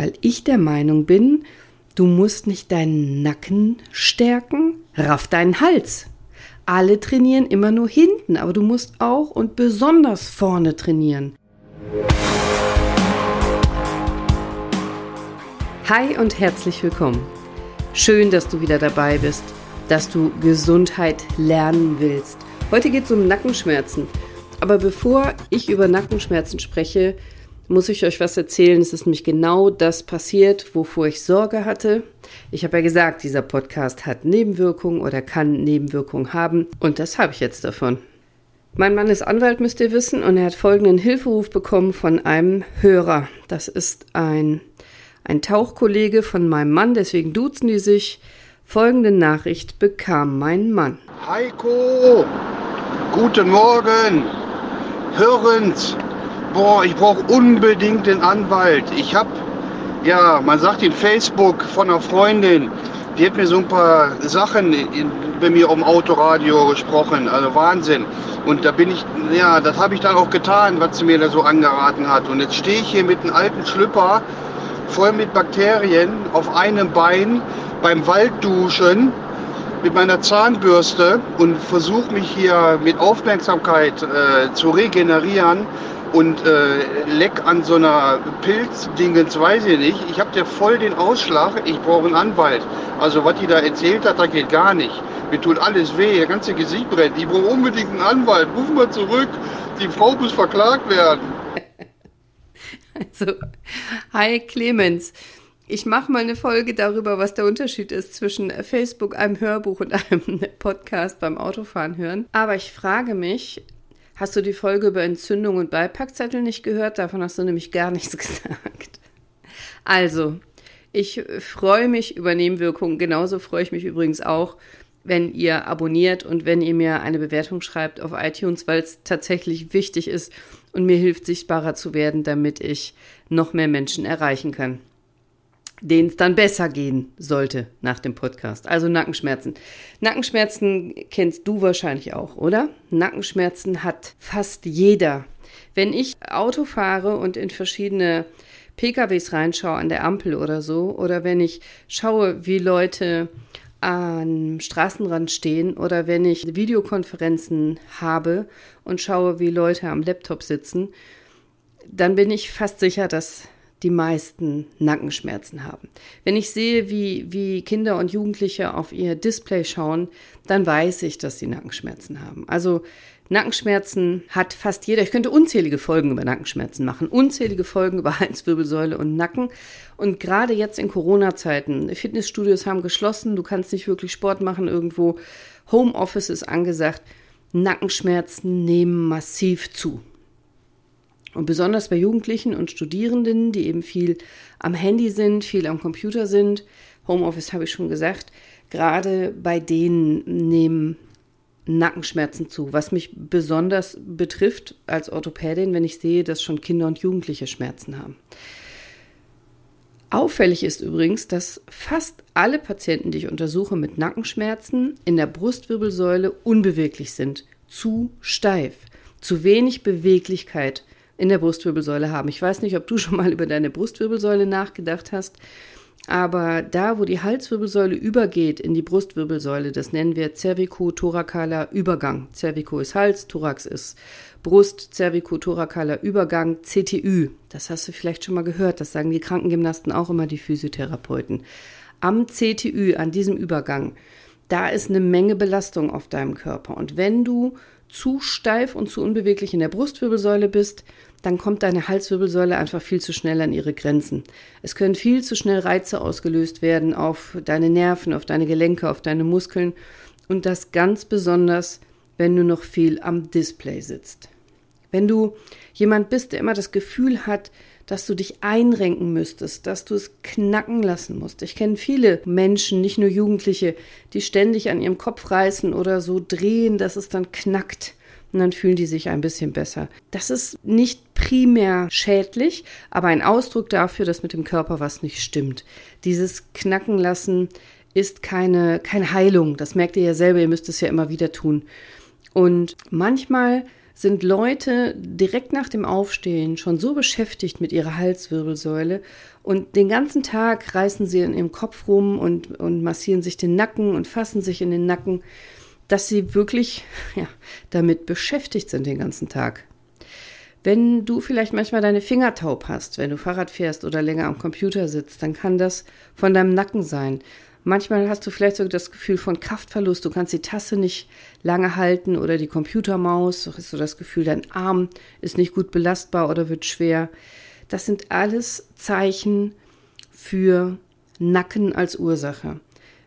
weil ich der Meinung bin, du musst nicht deinen Nacken stärken, raff deinen Hals. Alle trainieren immer nur hinten, aber du musst auch und besonders vorne trainieren. Hi und herzlich willkommen. Schön, dass du wieder dabei bist, dass du Gesundheit lernen willst. Heute geht es um Nackenschmerzen. Aber bevor ich über Nackenschmerzen spreche, muss ich euch was erzählen. Es ist nämlich genau das passiert, wovor ich Sorge hatte. Ich habe ja gesagt, dieser Podcast hat Nebenwirkungen oder kann Nebenwirkungen haben. Und das habe ich jetzt davon. Mein Mann ist Anwalt, müsst ihr wissen, und er hat folgenden Hilferuf bekommen von einem Hörer. Das ist ein, ein Tauchkollege von meinem Mann, deswegen duzen die sich. Folgende Nachricht bekam mein Mann. Heiko, guten Morgen. Hörend, boah, ich brauche unbedingt den Anwalt. Ich habe, ja, man sagt in Facebook von einer Freundin, die hat mir so ein paar Sachen in, bei mir um Autoradio gesprochen, also Wahnsinn. Und da bin ich, ja, das habe ich dann auch getan, was sie mir da so angeraten hat. Und jetzt stehe ich hier mit einem alten Schlüpper voll mit Bakterien auf einem Bein beim Waldduschen mit meiner Zahnbürste und versuche mich hier mit Aufmerksamkeit äh, zu regenerieren und äh, leck an so einer Pilzdingens, weiß ich nicht. Ich habe ja voll den Ausschlag, ich brauche einen Anwalt. Also was die da erzählt hat, das geht gar nicht. Mir tut alles weh, der ganze Gesicht brennt. Ich brauche unbedingt einen Anwalt. Ruf mal zurück, die Frau muss verklagt werden. Also, hi Clemens. Ich mache mal eine Folge darüber, was der Unterschied ist zwischen Facebook, einem Hörbuch und einem Podcast beim Autofahren hören. Aber ich frage mich, hast du die Folge über Entzündung und Beipackzettel nicht gehört? Davon hast du nämlich gar nichts gesagt. Also, ich freue mich über Nebenwirkungen. Genauso freue ich mich übrigens auch, wenn ihr abonniert und wenn ihr mir eine Bewertung schreibt auf iTunes, weil es tatsächlich wichtig ist und mir hilft, sichtbarer zu werden, damit ich noch mehr Menschen erreichen kann denen es dann besser gehen sollte nach dem Podcast. Also Nackenschmerzen. Nackenschmerzen kennst du wahrscheinlich auch, oder? Nackenschmerzen hat fast jeder. Wenn ich Auto fahre und in verschiedene PKWs reinschaue an der Ampel oder so, oder wenn ich schaue, wie Leute am Straßenrand stehen oder wenn ich Videokonferenzen habe und schaue, wie Leute am Laptop sitzen, dann bin ich fast sicher, dass die meisten Nackenschmerzen haben. Wenn ich sehe, wie, wie Kinder und Jugendliche auf ihr Display schauen, dann weiß ich, dass sie Nackenschmerzen haben. Also Nackenschmerzen hat fast jeder. Ich könnte unzählige Folgen über Nackenschmerzen machen, unzählige Folgen über Halswirbelsäule und Nacken. Und gerade jetzt in Corona-Zeiten, Fitnessstudios haben geschlossen, du kannst nicht wirklich Sport machen irgendwo, Homeoffice ist angesagt, Nackenschmerzen nehmen massiv zu. Und besonders bei Jugendlichen und Studierenden, die eben viel am Handy sind, viel am Computer sind, Homeoffice habe ich schon gesagt, gerade bei denen nehmen Nackenschmerzen zu, was mich besonders betrifft als Orthopädin, wenn ich sehe, dass schon Kinder und Jugendliche Schmerzen haben. Auffällig ist übrigens, dass fast alle Patienten, die ich untersuche mit Nackenschmerzen, in der Brustwirbelsäule unbeweglich sind, zu steif, zu wenig Beweglichkeit in der Brustwirbelsäule haben. Ich weiß nicht, ob du schon mal über deine Brustwirbelsäule nachgedacht hast, aber da, wo die Halswirbelsäule übergeht in die Brustwirbelsäule, das nennen wir cervico-thoracaler Übergang. Cervico ist Hals, Thorax ist Brust, cervico-thoracaler Übergang, CTÜ. Das hast du vielleicht schon mal gehört, das sagen die Krankengymnasten auch immer, die Physiotherapeuten. Am CTÜ, an diesem Übergang, da ist eine Menge Belastung auf deinem Körper. Und wenn du zu steif und zu unbeweglich in der Brustwirbelsäule bist, dann kommt deine Halswirbelsäule einfach viel zu schnell an ihre Grenzen. Es können viel zu schnell Reize ausgelöst werden auf deine Nerven, auf deine Gelenke, auf deine Muskeln und das ganz besonders, wenn du noch viel am Display sitzt. Wenn du jemand bist, der immer das Gefühl hat, dass du dich einrenken müsstest, dass du es knacken lassen musst. Ich kenne viele Menschen, nicht nur Jugendliche, die ständig an ihrem Kopf reißen oder so drehen, dass es dann knackt und dann fühlen die sich ein bisschen besser. Das ist nicht primär schädlich, aber ein Ausdruck dafür, dass mit dem Körper was nicht stimmt. Dieses Knacken lassen ist keine, keine Heilung. Das merkt ihr ja selber, ihr müsst es ja immer wieder tun. Und manchmal sind Leute direkt nach dem Aufstehen schon so beschäftigt mit ihrer Halswirbelsäule Und den ganzen Tag reißen sie in ihrem Kopf rum und, und massieren sich den Nacken und fassen sich in den Nacken, dass sie wirklich ja, damit beschäftigt sind den ganzen Tag. Wenn du vielleicht manchmal deine Finger taub hast, wenn du Fahrrad fährst oder länger am Computer sitzt, dann kann das von deinem Nacken sein. Manchmal hast du vielleicht sogar das Gefühl von Kraftverlust. Du kannst die Tasse nicht lange halten oder die Computermaus. Du hast so das Gefühl, dein Arm ist nicht gut belastbar oder wird schwer. Das sind alles Zeichen für Nacken als Ursache.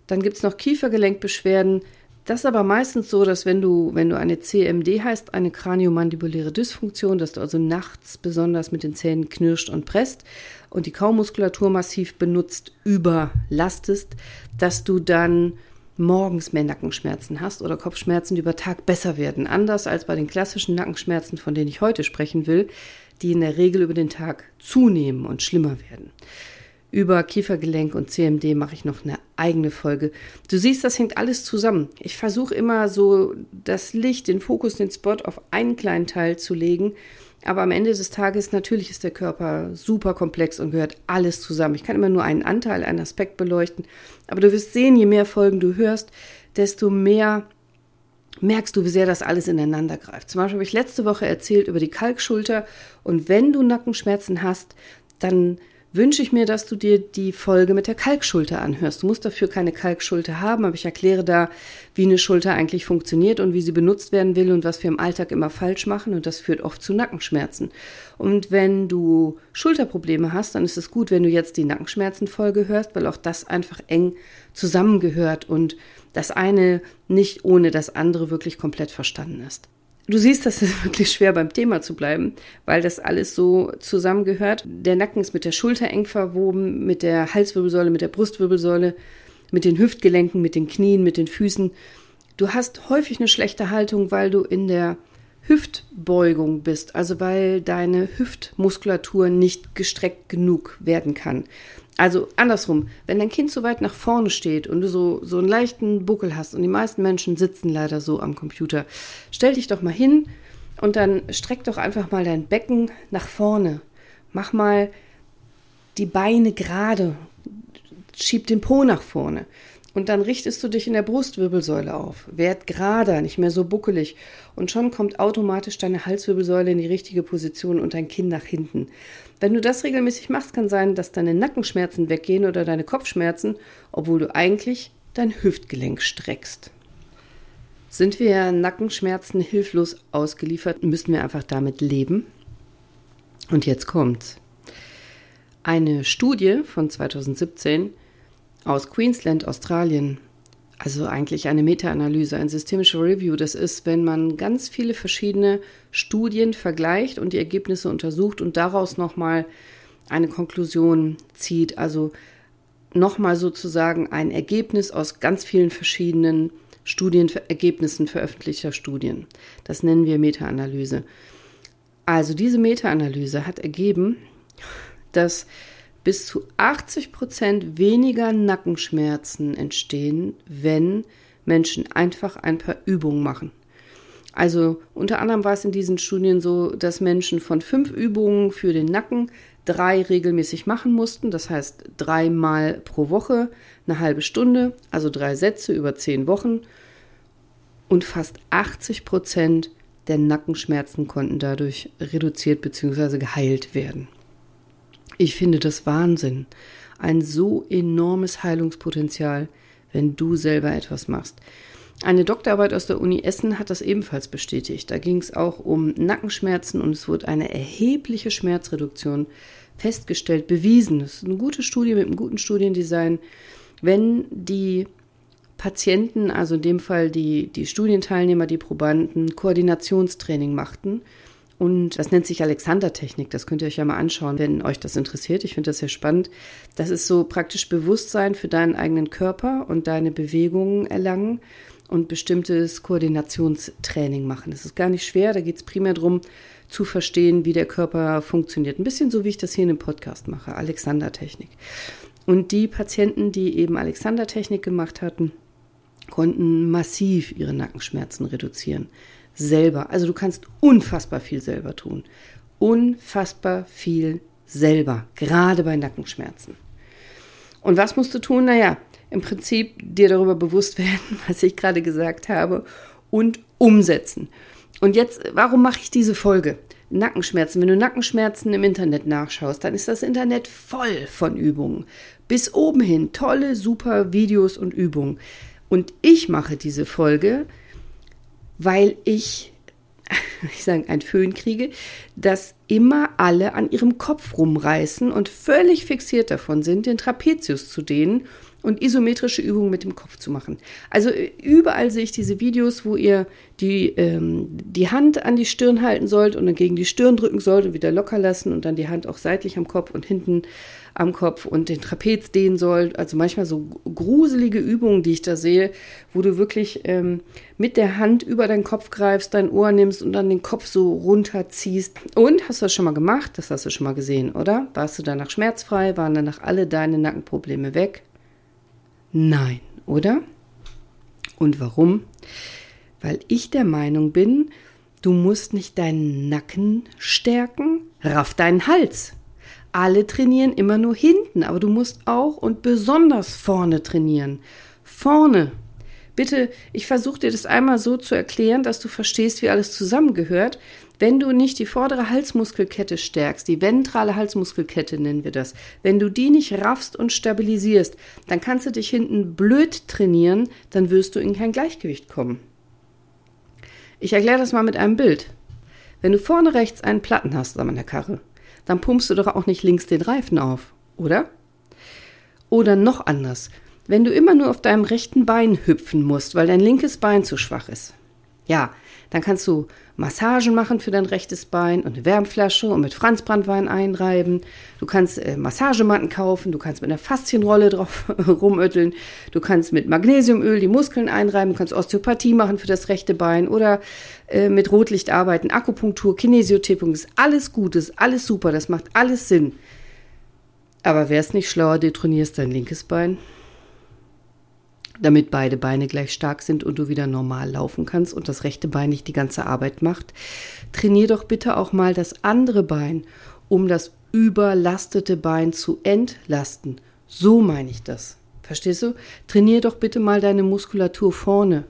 Dann gibt es noch Kiefergelenkbeschwerden. Das ist aber meistens so, dass wenn du, wenn du eine CMD heißt, eine kraniomandibuläre Dysfunktion, dass du also nachts besonders mit den Zähnen knirscht und presst und die Kaumuskulatur massiv benutzt, überlastest, dass du dann morgens mehr Nackenschmerzen hast oder Kopfschmerzen, die über Tag besser werden. Anders als bei den klassischen Nackenschmerzen, von denen ich heute sprechen will, die in der Regel über den Tag zunehmen und schlimmer werden. Über Kiefergelenk und CMD mache ich noch eine eigene Folge. Du siehst, das hängt alles zusammen. Ich versuche immer so das Licht, den Fokus, den Spot auf einen kleinen Teil zu legen. Aber am Ende des Tages, natürlich ist der Körper super komplex und gehört alles zusammen. Ich kann immer nur einen Anteil, einen Aspekt beleuchten. Aber du wirst sehen, je mehr Folgen du hörst, desto mehr merkst du, wie sehr das alles ineinander greift. Zum Beispiel habe ich letzte Woche erzählt über die Kalkschulter. Und wenn du Nackenschmerzen hast, dann wünsche ich mir, dass du dir die Folge mit der Kalkschulter anhörst. Du musst dafür keine Kalkschulter haben, aber ich erkläre da, wie eine Schulter eigentlich funktioniert und wie sie benutzt werden will und was wir im Alltag immer falsch machen und das führt oft zu Nackenschmerzen. Und wenn du Schulterprobleme hast, dann ist es gut, wenn du jetzt die Nackenschmerzenfolge hörst, weil auch das einfach eng zusammengehört und das eine nicht ohne das andere wirklich komplett verstanden ist. Du siehst, das ist wirklich schwer beim Thema zu bleiben, weil das alles so zusammengehört. Der Nacken ist mit der Schulter eng verwoben, mit der Halswirbelsäule, mit der Brustwirbelsäule, mit den Hüftgelenken, mit den Knien, mit den Füßen. Du hast häufig eine schlechte Haltung, weil du in der Hüftbeugung bist, also weil deine Hüftmuskulatur nicht gestreckt genug werden kann. Also andersrum, wenn dein Kind so weit nach vorne steht und du so, so einen leichten Buckel hast und die meisten Menschen sitzen leider so am Computer, stell dich doch mal hin und dann streck doch einfach mal dein Becken nach vorne. Mach mal die Beine gerade, schieb den Po nach vorne. Und dann richtest du dich in der Brustwirbelsäule auf. Werd gerader, nicht mehr so buckelig. Und schon kommt automatisch deine Halswirbelsäule in die richtige Position und dein Kinn nach hinten. Wenn du das regelmäßig machst, kann sein, dass deine Nackenschmerzen weggehen oder deine Kopfschmerzen, obwohl du eigentlich dein Hüftgelenk streckst. Sind wir Nackenschmerzen hilflos ausgeliefert, müssen wir einfach damit leben. Und jetzt kommt's. Eine Studie von 2017 aus Queensland, Australien. Also eigentlich eine Meta-Analyse, ein systemischer Review. Das ist, wenn man ganz viele verschiedene Studien vergleicht und die Ergebnisse untersucht und daraus nochmal eine Konklusion zieht. Also nochmal sozusagen ein Ergebnis aus ganz vielen verschiedenen Studienergebnissen veröffentlichter Studien. Das nennen wir Meta-Analyse. Also diese Meta-Analyse hat ergeben, dass bis zu 80 Prozent weniger Nackenschmerzen entstehen, wenn Menschen einfach ein paar Übungen machen. Also unter anderem war es in diesen Studien so, dass Menschen von fünf Übungen für den Nacken drei regelmäßig machen mussten. Das heißt dreimal pro Woche eine halbe Stunde, also drei Sätze über zehn Wochen. Und fast 80 Prozent der Nackenschmerzen konnten dadurch reduziert bzw. geheilt werden. Ich finde das Wahnsinn. Ein so enormes Heilungspotenzial, wenn du selber etwas machst. Eine Doktorarbeit aus der Uni Essen hat das ebenfalls bestätigt. Da ging es auch um Nackenschmerzen und es wurde eine erhebliche Schmerzreduktion festgestellt, bewiesen. Das ist eine gute Studie mit einem guten Studiendesign. Wenn die Patienten, also in dem Fall die, die Studienteilnehmer, die Probanden, Koordinationstraining machten, und das nennt sich Alexander-Technik. Das könnt ihr euch ja mal anschauen, wenn euch das interessiert. Ich finde das sehr spannend. Das ist so praktisch Bewusstsein für deinen eigenen Körper und deine Bewegungen erlangen und bestimmtes Koordinationstraining machen. Das ist gar nicht schwer. Da geht es primär darum, zu verstehen, wie der Körper funktioniert. Ein bisschen so, wie ich das hier in dem Podcast mache. Alexander-Technik. Und die Patienten, die eben Alexander-Technik gemacht hatten, konnten massiv ihre Nackenschmerzen reduzieren selber. Also du kannst unfassbar viel selber tun. Unfassbar viel selber, gerade bei Nackenschmerzen. Und was musst du tun? Naja, im Prinzip dir darüber bewusst werden, was ich gerade gesagt habe und umsetzen. Und jetzt, warum mache ich diese Folge? Nackenschmerzen. Wenn du Nackenschmerzen im Internet nachschaust, dann ist das Internet voll von Übungen. Bis oben hin tolle, super Videos und Übungen. Und ich mache diese Folge, weil ich, ich sage, ein Föhn kriege, dass immer alle an ihrem Kopf rumreißen und völlig fixiert davon sind, den Trapezius zu dehnen und isometrische Übungen mit dem Kopf zu machen. Also äh, überall sehe ich diese Videos, wo ihr die, ähm, die Hand an die Stirn halten sollt und dann gegen die Stirn drücken sollt und wieder locker lassen und dann die Hand auch seitlich am Kopf und hinten am Kopf und den Trapez dehnen sollt. Also manchmal so gruselige Übungen, die ich da sehe, wo du wirklich ähm, mit der Hand über deinen Kopf greifst, dein Ohr nimmst und dann den Kopf so runterziehst. Und hast du das schon mal gemacht? Das hast du schon mal gesehen, oder? Warst du danach schmerzfrei? Waren danach alle deine Nackenprobleme weg? Nein, oder? Und warum? Weil ich der Meinung bin, du musst nicht deinen Nacken stärken, raff deinen Hals. Alle trainieren immer nur hinten, aber du musst auch und besonders vorne trainieren. Vorne. Bitte, ich versuche dir das einmal so zu erklären, dass du verstehst, wie alles zusammengehört. Wenn du nicht die vordere Halsmuskelkette stärkst, die ventrale Halsmuskelkette nennen wir das, wenn du die nicht raffst und stabilisierst, dann kannst du dich hinten blöd trainieren, dann wirst du in kein Gleichgewicht kommen. Ich erkläre das mal mit einem Bild. Wenn du vorne rechts einen Platten hast an der Karre, dann pumpst du doch auch nicht links den Reifen auf, oder? Oder noch anders, wenn du immer nur auf deinem rechten Bein hüpfen musst, weil dein linkes Bein zu schwach ist. Ja, dann kannst du Massagen machen für dein rechtes Bein und eine Wärmflasche und mit Franzbrandwein einreiben. Du kannst äh, Massagematten kaufen, du kannst mit einer Faszienrolle drauf rumötteln, du kannst mit Magnesiumöl die Muskeln einreiben, du kannst Osteopathie machen für das rechte Bein oder äh, mit Rotlicht arbeiten, Akupunktur, Kinesiotippung, ist alles gut, ist alles super, das macht alles Sinn. Aber wäre es nicht schlauer, du trainierst dein linkes Bein? Damit beide Beine gleich stark sind und du wieder normal laufen kannst und das rechte Bein nicht die ganze Arbeit macht, trainier doch bitte auch mal das andere Bein, um das überlastete Bein zu entlasten. So meine ich das. Verstehst du? Trainier doch bitte mal deine Muskulatur vorne.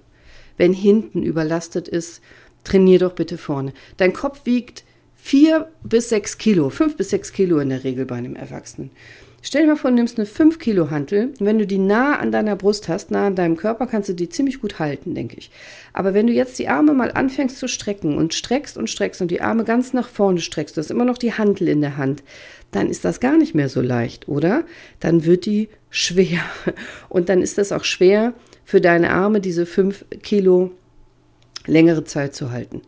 Wenn hinten überlastet ist, trainier doch bitte vorne. Dein Kopf wiegt vier bis sechs Kilo, fünf bis sechs Kilo in der Regel bei einem Erwachsenen. Stell dir mal vor, du nimmst eine 5 Kilo Hantel. Wenn du die nah an deiner Brust hast, nah an deinem Körper, kannst du die ziemlich gut halten, denke ich. Aber wenn du jetzt die Arme mal anfängst zu strecken und streckst und streckst und die Arme ganz nach vorne streckst, du hast immer noch die Hantel in der Hand, dann ist das gar nicht mehr so leicht, oder? Dann wird die schwer. Und dann ist das auch schwer für deine Arme, diese 5 Kilo längere Zeit zu halten.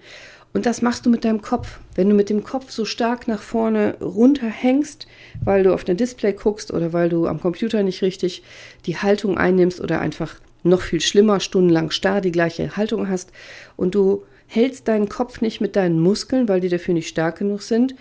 Und das machst du mit deinem Kopf. Wenn du mit dem Kopf so stark nach vorne runterhängst, weil du auf ein Display guckst oder weil du am Computer nicht richtig die Haltung einnimmst oder einfach noch viel schlimmer, stundenlang starr die gleiche Haltung hast und du hältst deinen Kopf nicht mit deinen Muskeln, weil die dafür nicht stark genug sind,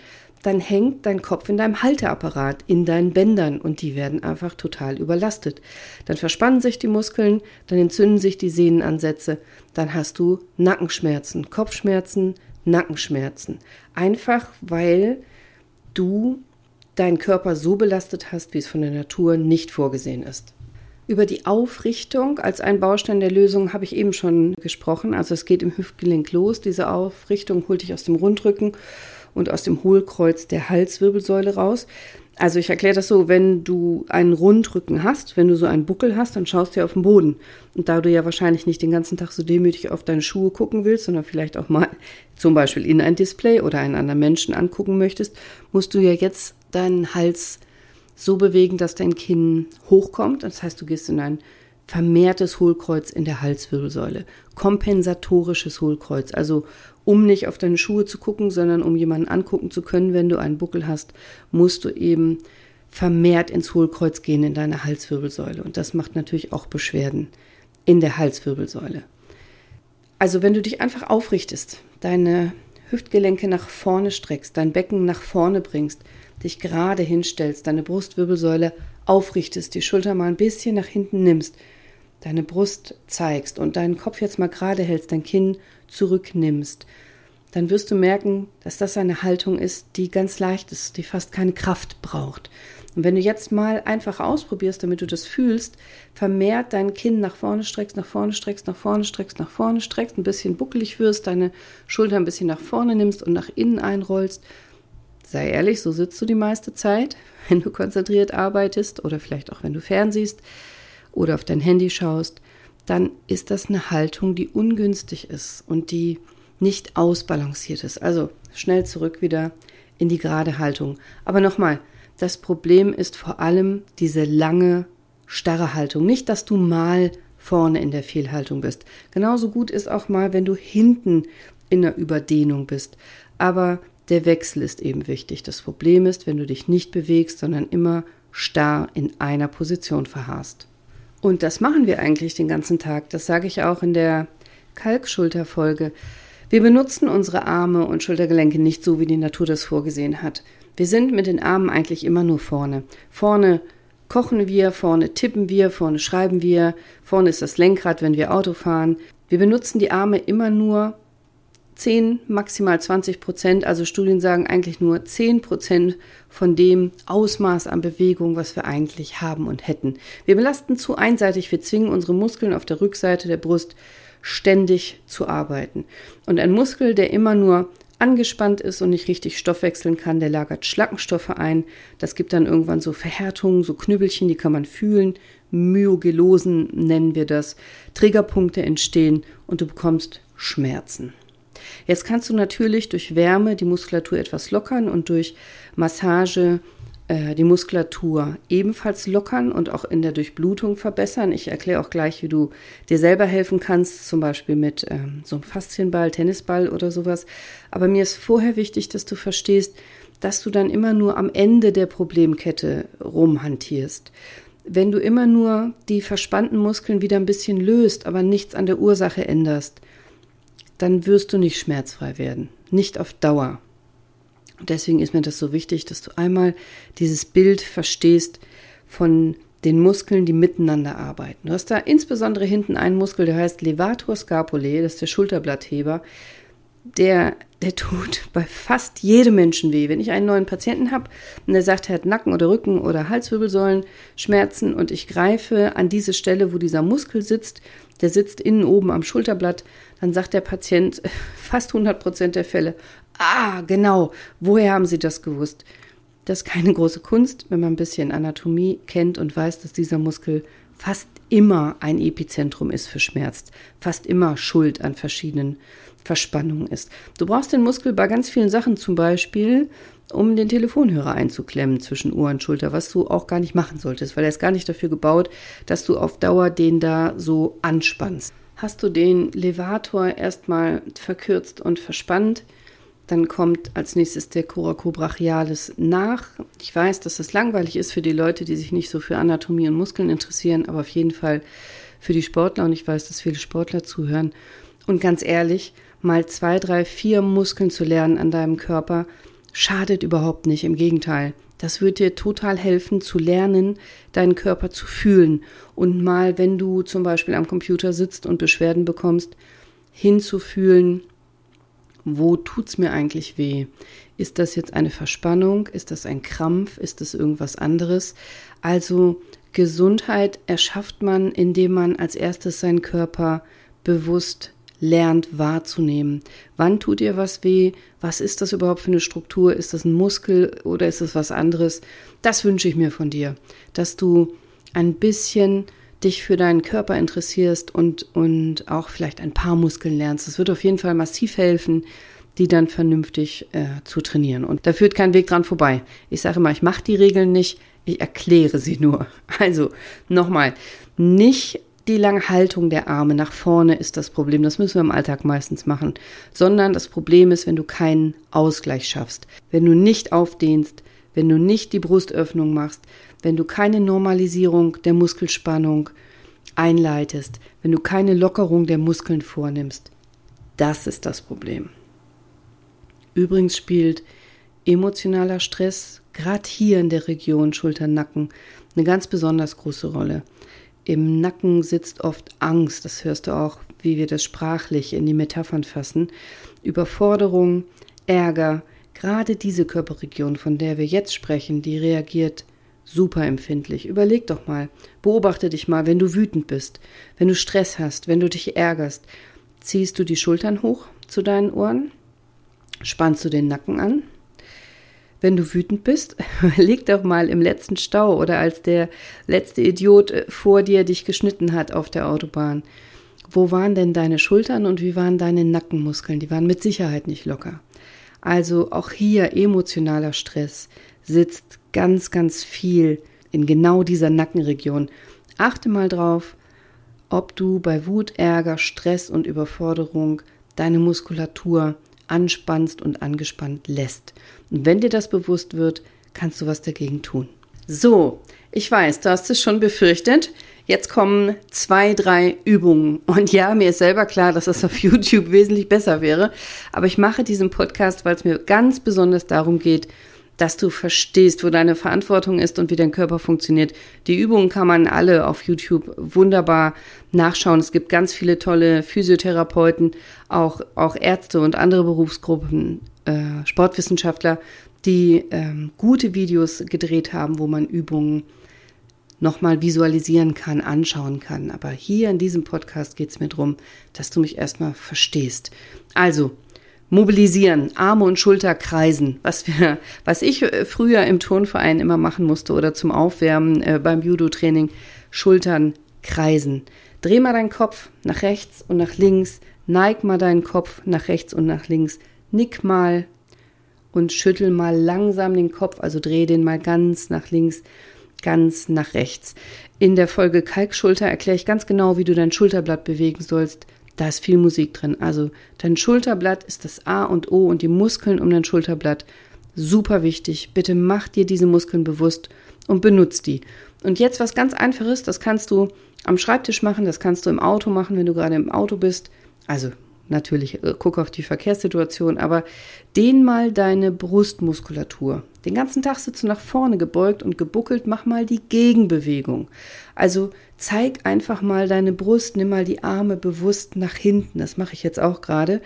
dann hängt dein Kopf in deinem Halteapparat, in deinen Bändern und die werden einfach total überlastet. Dann verspannen sich die Muskeln, dann entzünden sich die Sehnenansätze, dann hast du Nackenschmerzen, Kopfschmerzen, Nackenschmerzen. Einfach weil du deinen Körper so belastet hast, wie es von der Natur nicht vorgesehen ist. Über die Aufrichtung als ein Baustein der Lösung habe ich eben schon gesprochen. Also es geht im Hüftgelenk los. Diese Aufrichtung holt dich aus dem Rundrücken und aus dem Hohlkreuz der Halswirbelsäule raus. Also ich erkläre das so, wenn du einen Rundrücken hast, wenn du so einen Buckel hast, dann schaust du ja auf den Boden. Und da du ja wahrscheinlich nicht den ganzen Tag so demütig auf deine Schuhe gucken willst, sondern vielleicht auch mal zum Beispiel in ein Display oder einen anderen Menschen angucken möchtest, musst du ja jetzt deinen Hals so bewegen, dass dein Kinn hochkommt. Das heißt, du gehst in ein vermehrtes Hohlkreuz in der Halswirbelsäule. Kompensatorisches Hohlkreuz, also um nicht auf deine Schuhe zu gucken, sondern um jemanden angucken zu können, wenn du einen Buckel hast, musst du eben vermehrt ins Hohlkreuz gehen in deiner Halswirbelsäule. Und das macht natürlich auch Beschwerden in der Halswirbelsäule. Also wenn du dich einfach aufrichtest, deine Hüftgelenke nach vorne streckst, dein Becken nach vorne bringst, dich gerade hinstellst, deine Brustwirbelsäule aufrichtest, die Schulter mal ein bisschen nach hinten nimmst, deine Brust zeigst und deinen Kopf jetzt mal gerade hältst, dein Kinn zurücknimmst, dann wirst du merken, dass das eine Haltung ist, die ganz leicht ist, die fast keine Kraft braucht. Und wenn du jetzt mal einfach ausprobierst, damit du das fühlst, vermehrt dein Kinn nach vorne streckst, nach vorne streckst, nach vorne streckst, nach vorne streckst, ein bisschen buckelig wirst, deine Schulter ein bisschen nach vorne nimmst und nach innen einrollst. Sei ehrlich, so sitzt du die meiste Zeit, wenn du konzentriert arbeitest oder vielleicht auch wenn du fernsiehst oder auf dein Handy schaust, dann ist das eine Haltung, die ungünstig ist und die nicht ausbalanciert ist. Also schnell zurück wieder in die gerade Haltung. Aber nochmal, das Problem ist vor allem diese lange, starre Haltung. Nicht, dass du mal vorne in der Fehlhaltung bist. Genauso gut ist auch mal, wenn du hinten in der Überdehnung bist. Aber der Wechsel ist eben wichtig. Das Problem ist, wenn du dich nicht bewegst, sondern immer starr in einer Position verharrst. Und das machen wir eigentlich den ganzen Tag. Das sage ich auch in der Kalkschulterfolge. Wir benutzen unsere Arme und Schultergelenke nicht so, wie die Natur das vorgesehen hat. Wir sind mit den Armen eigentlich immer nur vorne. Vorne kochen wir, vorne tippen wir, vorne schreiben wir, vorne ist das Lenkrad, wenn wir Auto fahren. Wir benutzen die Arme immer nur 10, maximal 20 Prozent. Also Studien sagen eigentlich nur 10 Prozent von dem Ausmaß an Bewegung, was wir eigentlich haben und hätten. Wir belasten zu einseitig. Wir zwingen unsere Muskeln auf der Rückseite der Brust ständig zu arbeiten. Und ein Muskel, der immer nur angespannt ist und nicht richtig stoffwechseln kann, der lagert Schlackenstoffe ein. Das gibt dann irgendwann so Verhärtungen, so Knüppelchen, die kann man fühlen. Myogelosen nennen wir das. Triggerpunkte entstehen und du bekommst Schmerzen. Jetzt kannst du natürlich durch Wärme die Muskulatur etwas lockern und durch Massage äh, die Muskulatur ebenfalls lockern und auch in der Durchblutung verbessern. Ich erkläre auch gleich, wie du dir selber helfen kannst, zum Beispiel mit ähm, so einem Faszienball, Tennisball oder sowas. Aber mir ist vorher wichtig, dass du verstehst, dass du dann immer nur am Ende der Problemkette rumhantierst. Wenn du immer nur die verspannten Muskeln wieder ein bisschen löst, aber nichts an der Ursache änderst, dann wirst du nicht schmerzfrei werden. Nicht auf Dauer. Und deswegen ist mir das so wichtig, dass du einmal dieses Bild verstehst von den Muskeln, die miteinander arbeiten. Du hast da insbesondere hinten einen Muskel, der heißt Levator scapulae, das ist der Schulterblattheber. Der, der tut bei fast jedem Menschen weh. Wenn ich einen neuen Patienten habe und der sagt, er hat Nacken- oder Rücken- oder Halswirbelsäulenschmerzen und ich greife an diese Stelle, wo dieser Muskel sitzt, der sitzt innen oben am Schulterblatt, dann sagt der Patient fast 100 Prozent der Fälle, ah, genau, woher haben Sie das gewusst? Das ist keine große Kunst, wenn man ein bisschen Anatomie kennt und weiß, dass dieser Muskel fast immer ein Epizentrum ist für Schmerz, fast immer Schuld an verschiedenen Verspannungen ist. Du brauchst den Muskel bei ganz vielen Sachen, zum Beispiel, um den Telefonhörer einzuklemmen zwischen Ohr und Schulter, was du auch gar nicht machen solltest, weil er ist gar nicht dafür gebaut, dass du auf Dauer den da so anspannst. Hast du den Levator erstmal verkürzt und verspannt, dann kommt als nächstes der Coracobrachialis nach. Ich weiß, dass das langweilig ist für die Leute, die sich nicht so für Anatomie und Muskeln interessieren, aber auf jeden Fall für die Sportler und ich weiß, dass viele Sportler zuhören. Und ganz ehrlich, mal zwei, drei, vier Muskeln zu lernen an deinem Körper schadet überhaupt nicht. Im Gegenteil. Das wird dir total helfen zu lernen, deinen Körper zu fühlen und mal, wenn du zum Beispiel am Computer sitzt und Beschwerden bekommst, hinzufühlen, wo tut's mir eigentlich weh? Ist das jetzt eine Verspannung? Ist das ein Krampf? Ist das irgendwas anderes? Also Gesundheit erschafft man, indem man als erstes seinen Körper bewusst lernt wahrzunehmen. Wann tut ihr was weh? Was ist das überhaupt für eine Struktur? Ist das ein Muskel oder ist es was anderes? Das wünsche ich mir von dir, dass du ein bisschen dich für deinen Körper interessierst und, und auch vielleicht ein paar Muskeln lernst. Das wird auf jeden Fall massiv helfen, die dann vernünftig äh, zu trainieren. Und da führt kein Weg dran vorbei. Ich sage immer, ich mache die Regeln nicht, ich erkläre sie nur. Also nochmal, nicht die lange Haltung der Arme nach vorne ist das Problem. Das müssen wir im Alltag meistens machen. Sondern das Problem ist, wenn du keinen Ausgleich schaffst. Wenn du nicht aufdehnst, wenn du nicht die Brustöffnung machst, wenn du keine Normalisierung der Muskelspannung einleitest, wenn du keine Lockerung der Muskeln vornimmst. Das ist das Problem. Übrigens spielt emotionaler Stress gerade hier in der Region Schulter-Nacken eine ganz besonders große Rolle. Im Nacken sitzt oft Angst, das hörst du auch, wie wir das sprachlich in die Metaphern fassen. Überforderung, Ärger, gerade diese Körperregion, von der wir jetzt sprechen, die reagiert super empfindlich. Überleg doch mal, beobachte dich mal, wenn du wütend bist, wenn du Stress hast, wenn du dich ärgerst. Ziehst du die Schultern hoch zu deinen Ohren? Spannst du den Nacken an? Wenn du wütend bist, leg doch mal im letzten Stau oder als der letzte Idiot äh, vor dir dich geschnitten hat auf der Autobahn. Wo waren denn deine Schultern und wie waren deine Nackenmuskeln? Die waren mit Sicherheit nicht locker. Also auch hier emotionaler Stress sitzt ganz, ganz viel in genau dieser Nackenregion. Achte mal drauf, ob du bei Wut, Ärger, Stress und Überforderung deine Muskulatur anspannst und angespannt lässt. Und wenn dir das bewusst wird, kannst du was dagegen tun. So, ich weiß, du hast es schon befürchtet. Jetzt kommen zwei, drei Übungen. Und ja, mir ist selber klar, dass das auf YouTube wesentlich besser wäre. Aber ich mache diesen Podcast, weil es mir ganz besonders darum geht, dass du verstehst, wo deine Verantwortung ist und wie dein Körper funktioniert. Die Übungen kann man alle auf YouTube wunderbar nachschauen. Es gibt ganz viele tolle Physiotherapeuten, auch, auch Ärzte und andere Berufsgruppen, äh, Sportwissenschaftler, die ähm, gute Videos gedreht haben, wo man Übungen nochmal visualisieren kann, anschauen kann. Aber hier in diesem Podcast geht es mir darum, dass du mich erstmal verstehst. Also, mobilisieren, Arme und Schulter kreisen, was wir, was ich äh, früher im Turnverein immer machen musste oder zum Aufwärmen äh, beim Judo-Training, Schultern kreisen. Dreh mal deinen Kopf nach rechts und nach links, neig mal deinen Kopf nach rechts und nach links, nick mal und schüttel mal langsam den Kopf, also dreh den mal ganz nach links, ganz nach rechts. In der Folge Kalkschulter erkläre ich ganz genau, wie du dein Schulterblatt bewegen sollst. Da ist viel Musik drin. Also dein Schulterblatt ist das A und O und die Muskeln um dein Schulterblatt. Super wichtig. Bitte mach dir diese Muskeln bewusst und benutz die. Und jetzt was ganz einfaches, das kannst du am Schreibtisch machen, das kannst du im Auto machen, wenn du gerade im Auto bist. Also natürlich äh, guck auf die Verkehrssituation, aber dehn mal deine Brustmuskulatur. Den ganzen Tag sitzt du nach vorne gebeugt und gebuckelt, mach mal die Gegenbewegung. Also zeig einfach mal deine Brust, nimm mal die Arme bewusst nach hinten. Das mache ich jetzt auch gerade.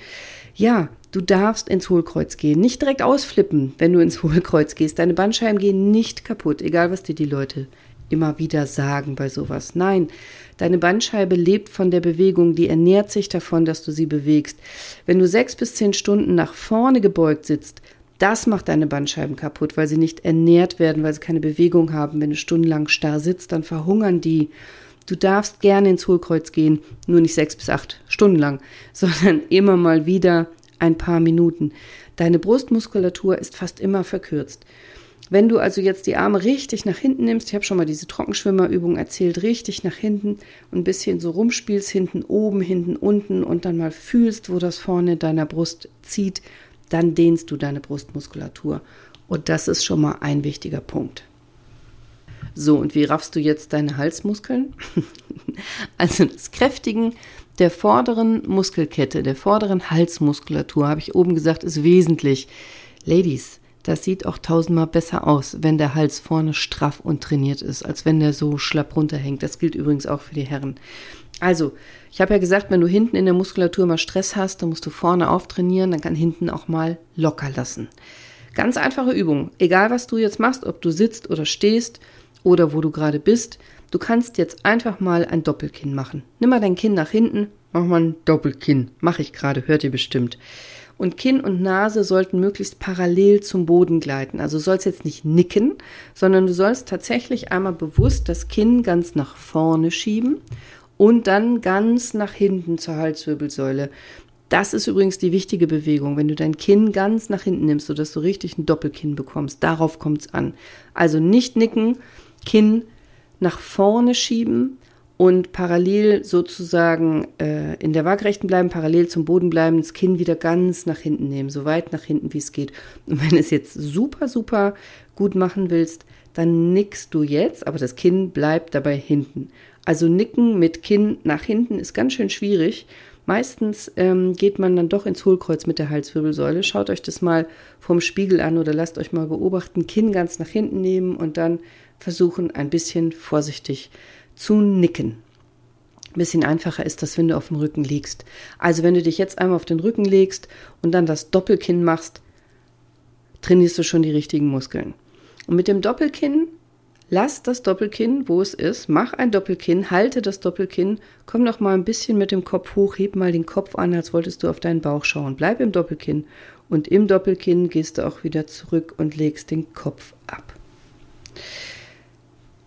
Ja, du darfst ins Hohlkreuz gehen. Nicht direkt ausflippen, wenn du ins Hohlkreuz gehst. Deine Bandscheiben gehen nicht kaputt, egal was dir die Leute immer wieder sagen bei sowas. Nein, deine Bandscheibe lebt von der Bewegung, die ernährt sich davon, dass du sie bewegst. Wenn du sechs bis zehn Stunden nach vorne gebeugt sitzt, das macht deine Bandscheiben kaputt, weil sie nicht ernährt werden, weil sie keine Bewegung haben. Wenn du stundenlang starr sitzt, dann verhungern die. Du darfst gerne ins Hohlkreuz gehen, nur nicht sechs bis acht Stunden lang, sondern immer mal wieder ein paar Minuten. Deine Brustmuskulatur ist fast immer verkürzt. Wenn du also jetzt die Arme richtig nach hinten nimmst, ich habe schon mal diese Trockenschwimmerübung erzählt, richtig nach hinten und ein bisschen so rumspielst, hinten oben, hinten unten und dann mal fühlst, wo das vorne deiner Brust zieht, dann dehnst du deine Brustmuskulatur. Und das ist schon mal ein wichtiger Punkt. So, und wie raffst du jetzt deine Halsmuskeln? also das Kräftigen der vorderen Muskelkette, der vorderen Halsmuskulatur, habe ich oben gesagt, ist wesentlich. Ladies, das sieht auch tausendmal besser aus, wenn der Hals vorne straff und trainiert ist, als wenn der so schlapp runterhängt. Das gilt übrigens auch für die Herren. Also, ich habe ja gesagt, wenn du hinten in der Muskulatur mal Stress hast, dann musst du vorne auftrainieren, dann kann hinten auch mal locker lassen. Ganz einfache Übung. Egal, was du jetzt machst, ob du sitzt oder stehst oder wo du gerade bist, du kannst jetzt einfach mal ein Doppelkinn machen. Nimm mal dein Kinn nach hinten, mach mal ein Doppelkinn. Mache ich gerade, hört ihr bestimmt. Und Kinn und Nase sollten möglichst parallel zum Boden gleiten. Also du sollst jetzt nicht nicken, sondern du sollst tatsächlich einmal bewusst das Kinn ganz nach vorne schieben und dann ganz nach hinten zur Halswirbelsäule. Das ist übrigens die wichtige Bewegung, wenn du dein Kinn ganz nach hinten nimmst, sodass du richtig ein Doppelkinn bekommst. Darauf kommt es an. Also nicht nicken, Kinn nach vorne schieben und parallel sozusagen äh, in der Waagrechten bleiben, parallel zum Boden bleiben, das Kinn wieder ganz nach hinten nehmen, so weit nach hinten, wie es geht. Und wenn du es jetzt super, super gut machen willst, dann nickst du jetzt, aber das Kinn bleibt dabei hinten. Also Nicken mit Kinn nach hinten ist ganz schön schwierig. Meistens ähm, geht man dann doch ins Hohlkreuz mit der Halswirbelsäule. Schaut euch das mal vom Spiegel an oder lasst euch mal beobachten. Kinn ganz nach hinten nehmen und dann versuchen, ein bisschen vorsichtig zu nicken. bisschen einfacher ist das, wenn du auf dem Rücken liegst. Also wenn du dich jetzt einmal auf den Rücken legst und dann das Doppelkinn machst, trainierst du schon die richtigen Muskeln. Und mit dem Doppelkinn, lass das Doppelkinn, wo es ist, mach ein Doppelkinn, halte das Doppelkinn, komm noch mal ein bisschen mit dem Kopf hoch, heb mal den Kopf an, als wolltest du auf deinen Bauch schauen. Bleib im Doppelkinn und im Doppelkinn gehst du auch wieder zurück und legst den Kopf ab.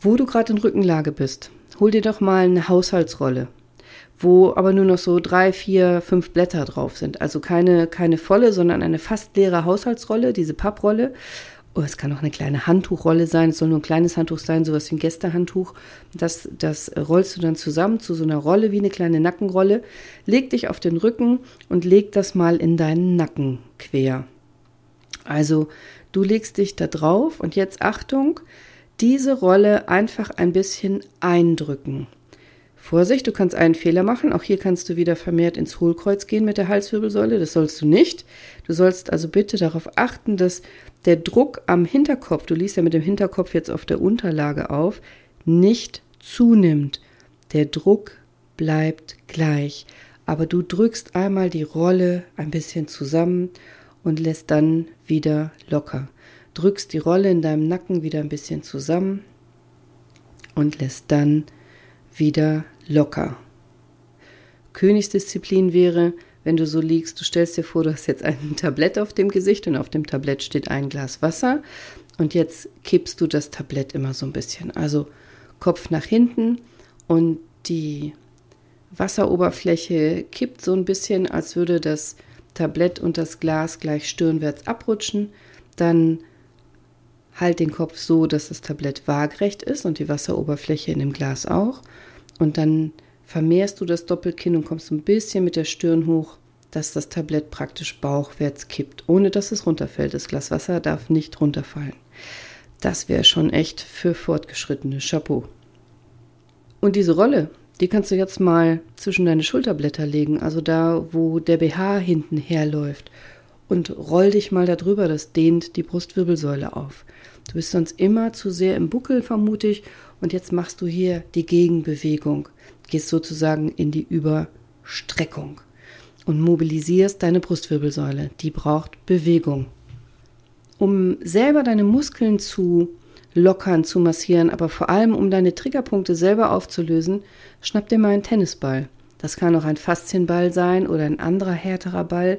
Wo du gerade in Rückenlage bist, hol dir doch mal eine Haushaltsrolle, wo aber nur noch so drei, vier, fünf Blätter drauf sind. Also keine, keine volle, sondern eine fast leere Haushaltsrolle, diese Papprolle. Oh, es kann auch eine kleine Handtuchrolle sein, es soll nur ein kleines Handtuch sein, sowas wie ein Gästehandtuch. Das, das rollst du dann zusammen zu so einer Rolle wie eine kleine Nackenrolle. Leg dich auf den Rücken und leg das mal in deinen Nacken quer. Also du legst dich da drauf und jetzt Achtung, diese Rolle einfach ein bisschen eindrücken. Vorsicht, du kannst einen Fehler machen. Auch hier kannst du wieder vermehrt ins Hohlkreuz gehen mit der Halswirbelsäule. Das sollst du nicht. Du sollst also bitte darauf achten, dass der Druck am Hinterkopf, du liest ja mit dem Hinterkopf jetzt auf der Unterlage auf, nicht zunimmt. Der Druck bleibt gleich. Aber du drückst einmal die Rolle ein bisschen zusammen und lässt dann wieder locker drückst die Rolle in deinem Nacken wieder ein bisschen zusammen und lässt dann wieder locker. Königsdisziplin wäre, wenn du so liegst, du stellst dir vor, du hast jetzt ein Tablett auf dem Gesicht und auf dem Tablett steht ein Glas Wasser und jetzt kippst du das Tablett immer so ein bisschen. Also Kopf nach hinten und die Wasseroberfläche kippt so ein bisschen, als würde das Tablett und das Glas gleich stirnwärts abrutschen. Dann Halt den Kopf so, dass das Tablett waagrecht ist und die Wasseroberfläche in dem Glas auch. Und dann vermehrst du das Doppelkinn und kommst ein bisschen mit der Stirn hoch, dass das Tablett praktisch bauchwärts kippt, ohne dass es runterfällt. Das Glas Wasser darf nicht runterfallen. Das wäre schon echt für fortgeschrittene Chapeau. Und diese Rolle, die kannst du jetzt mal zwischen deine Schulterblätter legen, also da, wo der BH hinten herläuft. Und roll dich mal darüber, das dehnt die Brustwirbelsäule auf. Du bist sonst immer zu sehr im Buckel, vermute ich. Und jetzt machst du hier die Gegenbewegung. Gehst sozusagen in die Überstreckung und mobilisierst deine Brustwirbelsäule. Die braucht Bewegung. Um selber deine Muskeln zu lockern, zu massieren, aber vor allem um deine Triggerpunkte selber aufzulösen, schnapp dir mal einen Tennisball. Das kann auch ein Faszienball sein oder ein anderer härterer Ball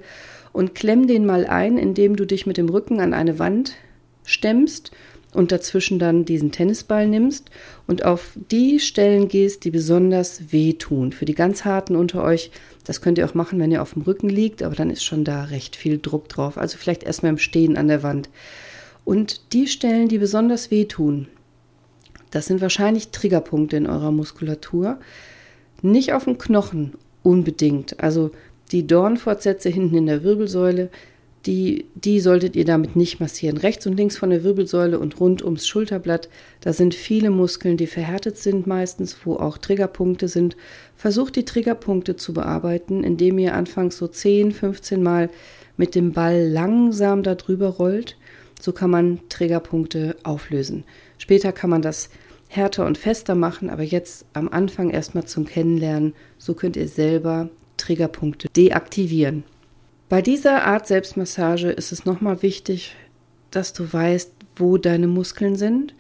und klemm den mal ein, indem du dich mit dem Rücken an eine Wand stemmst und dazwischen dann diesen Tennisball nimmst und auf die Stellen gehst, die besonders wehtun. Für die ganz harten unter euch, das könnt ihr auch machen, wenn ihr auf dem Rücken liegt, aber dann ist schon da recht viel Druck drauf. Also vielleicht erstmal im Stehen an der Wand. Und die Stellen, die besonders wehtun, das sind wahrscheinlich Triggerpunkte in eurer Muskulatur. Nicht auf dem Knochen unbedingt. Also die Dornfortsätze hinten in der Wirbelsäule, die, die solltet ihr damit nicht massieren. Rechts und links von der Wirbelsäule und rund ums Schulterblatt, da sind viele Muskeln, die verhärtet sind meistens, wo auch Triggerpunkte sind. Versucht die Triggerpunkte zu bearbeiten, indem ihr anfangs so 10, 15 Mal mit dem Ball langsam darüber rollt. So kann man Triggerpunkte auflösen. Später kann man das härter und fester machen, aber jetzt am Anfang erstmal zum Kennenlernen. So könnt ihr selber Triggerpunkte deaktivieren. Bei dieser Art Selbstmassage ist es nochmal wichtig, dass du weißt, wo deine Muskeln sind,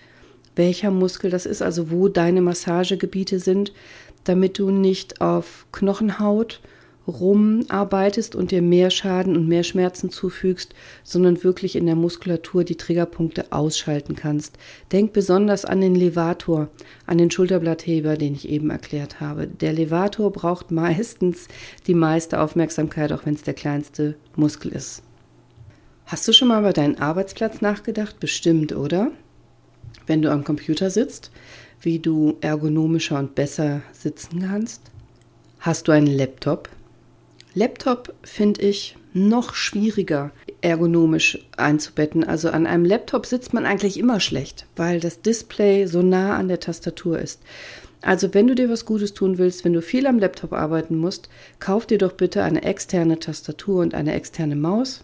welcher Muskel das ist, also wo deine Massagegebiete sind, damit du nicht auf Knochenhaut rumarbeitest und dir mehr Schaden und mehr Schmerzen zufügst, sondern wirklich in der Muskulatur die Triggerpunkte ausschalten kannst. Denk besonders an den Levator, an den Schulterblattheber, den ich eben erklärt habe. Der Levator braucht meistens die meiste Aufmerksamkeit, auch wenn es der kleinste Muskel ist. Hast du schon mal über deinen Arbeitsplatz nachgedacht? Bestimmt, oder? Wenn du am Computer sitzt, wie du ergonomischer und besser sitzen kannst? Hast du einen Laptop? Laptop finde ich noch schwieriger ergonomisch einzubetten. Also an einem Laptop sitzt man eigentlich immer schlecht, weil das Display so nah an der Tastatur ist. Also wenn du dir was Gutes tun willst, wenn du viel am Laptop arbeiten musst, kauf dir doch bitte eine externe Tastatur und eine externe Maus.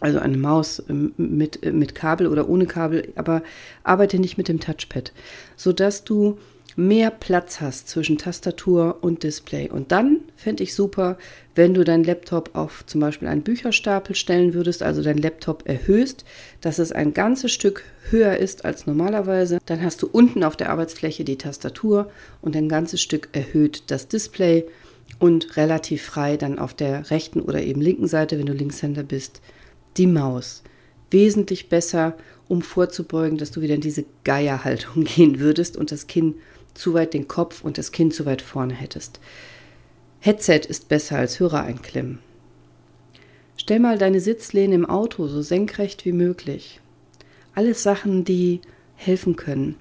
Also eine Maus ähm, mit, mit Kabel oder ohne Kabel, aber arbeite nicht mit dem Touchpad, sodass du mehr Platz hast zwischen Tastatur und Display. Und dann fände ich super, wenn du deinen Laptop auf zum Beispiel einen Bücherstapel stellen würdest, also dein Laptop erhöhst, dass es ein ganzes Stück höher ist als normalerweise. Dann hast du unten auf der Arbeitsfläche die Tastatur und ein ganzes Stück erhöht das Display und relativ frei dann auf der rechten oder eben linken Seite, wenn du Linkshänder bist, die Maus. Wesentlich besser, um vorzubeugen, dass du wieder in diese Geierhaltung gehen würdest und das Kinn zu weit den Kopf und das Kinn zu weit vorne hättest. Headset ist besser als Hörer einklemmen. Stell mal deine Sitzlehne im Auto so senkrecht wie möglich. Alles Sachen, die helfen können.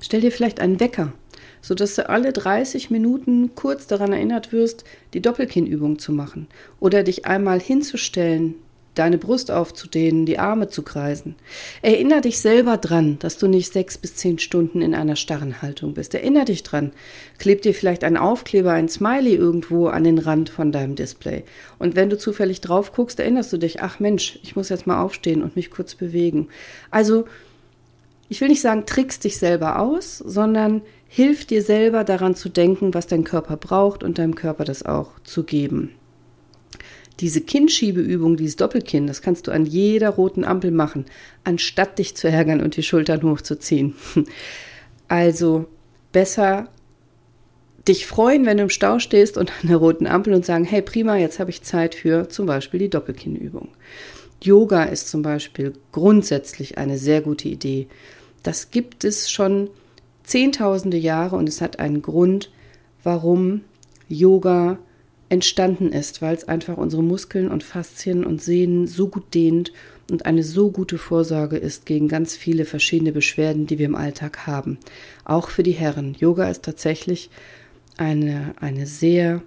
Stell dir vielleicht einen Wecker, sodass du alle 30 Minuten kurz daran erinnert wirst, die Doppelkinnübung zu machen oder dich einmal hinzustellen, deine Brust aufzudehnen, die Arme zu kreisen. Erinner dich selber dran, dass du nicht sechs bis zehn Stunden in einer starren Haltung bist. Erinner dich dran. Kleb dir vielleicht ein Aufkleber, ein Smiley irgendwo an den Rand von deinem Display. Und wenn du zufällig drauf guckst, erinnerst du dich, ach Mensch, ich muss jetzt mal aufstehen und mich kurz bewegen. Also, ich will nicht sagen, trickst dich selber aus, sondern hilf dir selber daran zu denken, was dein Körper braucht und deinem Körper das auch zu geben. Diese Kinnschiebeübung, dieses Doppelkinn, das kannst du an jeder roten Ampel machen, anstatt dich zu ärgern und die Schultern hochzuziehen. Also besser dich freuen, wenn du im Stau stehst und an der roten Ampel und sagen, hey prima, jetzt habe ich Zeit für zum Beispiel die Doppelkinnübung. Yoga ist zum Beispiel grundsätzlich eine sehr gute Idee. Das gibt es schon zehntausende Jahre und es hat einen Grund, warum Yoga entstanden ist, weil es einfach unsere Muskeln und Faszien und Sehnen so gut dehnt und eine so gute Vorsorge ist gegen ganz viele verschiedene Beschwerden, die wir im Alltag haben. Auch für die Herren. Yoga ist tatsächlich eine, eine sehr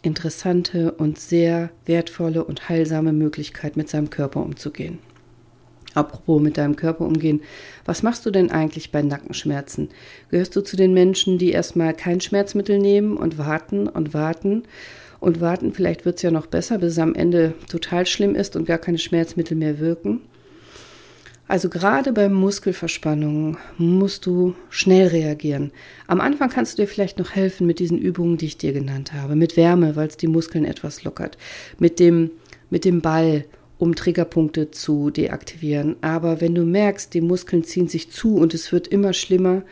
interessante und sehr wertvolle und heilsame Möglichkeit, mit seinem Körper umzugehen. Apropos mit deinem Körper umgehen, was machst du denn eigentlich bei Nackenschmerzen? Gehörst du zu den Menschen, die erstmal kein Schmerzmittel nehmen und warten und warten und warten, vielleicht wird es ja noch besser, bis es am Ende total schlimm ist und gar keine Schmerzmittel mehr wirken. Also gerade bei Muskelverspannungen musst du schnell reagieren. Am Anfang kannst du dir vielleicht noch helfen mit diesen Übungen, die ich dir genannt habe, mit Wärme, weil es die Muskeln etwas lockert, mit dem mit dem Ball, um Triggerpunkte zu deaktivieren. Aber wenn du merkst, die Muskeln ziehen sich zu und es wird immer schlimmer,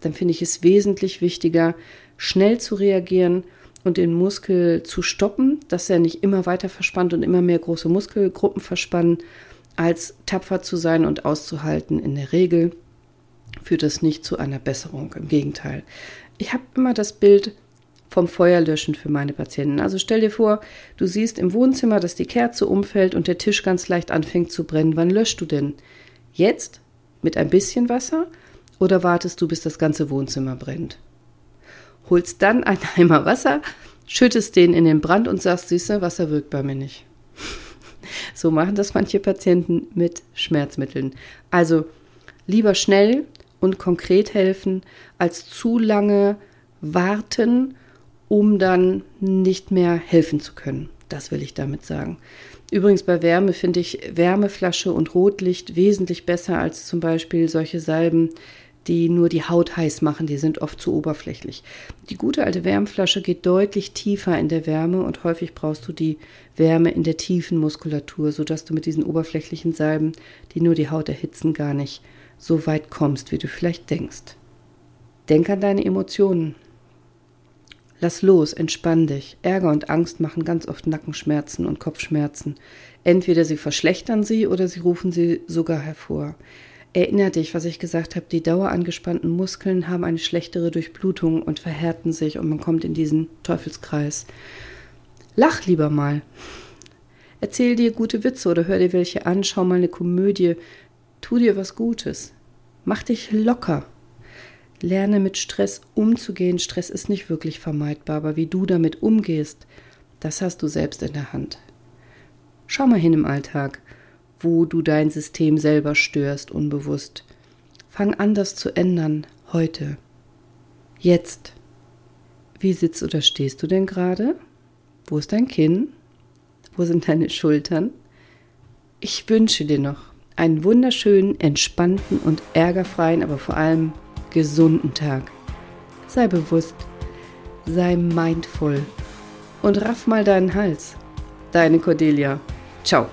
dann finde ich es wesentlich wichtiger, schnell zu reagieren und den Muskel zu stoppen, dass er nicht immer weiter verspannt und immer mehr große Muskelgruppen verspannen, als tapfer zu sein und auszuhalten. In der Regel führt das nicht zu einer Besserung. Im Gegenteil. Ich habe immer das Bild vom Feuerlöschen für meine Patienten. Also stell dir vor, du siehst im Wohnzimmer, dass die Kerze umfällt und der Tisch ganz leicht anfängt zu brennen. Wann löscht du denn? Jetzt? Mit ein bisschen Wasser? Oder wartest du, bis das ganze Wohnzimmer brennt? Holst dann einen Eimer Wasser, schüttest den in den Brand und sagst, siehste, Wasser wirkt bei mir nicht. so machen das manche Patienten mit Schmerzmitteln. Also lieber schnell und konkret helfen, als zu lange warten, um dann nicht mehr helfen zu können. Das will ich damit sagen. Übrigens bei Wärme finde ich Wärmeflasche und Rotlicht wesentlich besser als zum Beispiel solche Salben, die nur die Haut heiß machen, die sind oft zu oberflächlich. Die gute alte Wärmflasche geht deutlich tiefer in der Wärme und häufig brauchst du die Wärme in der tiefen Muskulatur, sodass du mit diesen oberflächlichen Salben, die nur die Haut erhitzen, gar nicht so weit kommst, wie du vielleicht denkst. Denk an deine Emotionen. Lass los, entspann dich. Ärger und Angst machen ganz oft Nackenschmerzen und Kopfschmerzen. Entweder sie verschlechtern sie oder sie rufen sie sogar hervor. Erinner dich, was ich gesagt habe, die dauerangespannten Muskeln haben eine schlechtere Durchblutung und verhärten sich und man kommt in diesen Teufelskreis. Lach lieber mal. Erzähl dir gute Witze oder hör dir welche an, schau mal eine Komödie, tu dir was Gutes. Mach dich locker. Lerne mit Stress umzugehen. Stress ist nicht wirklich vermeidbar, aber wie du damit umgehst, das hast du selbst in der Hand. Schau mal hin im Alltag wo du dein System selber störst, unbewusst. Fang an, das zu ändern, heute. Jetzt. Wie sitzt oder stehst du denn gerade? Wo ist dein Kinn? Wo sind deine Schultern? Ich wünsche dir noch einen wunderschönen, entspannten und ärgerfreien, aber vor allem gesunden Tag. sei bewusst, sei mindful und raff mal deinen Hals. Deine Cordelia. Ciao.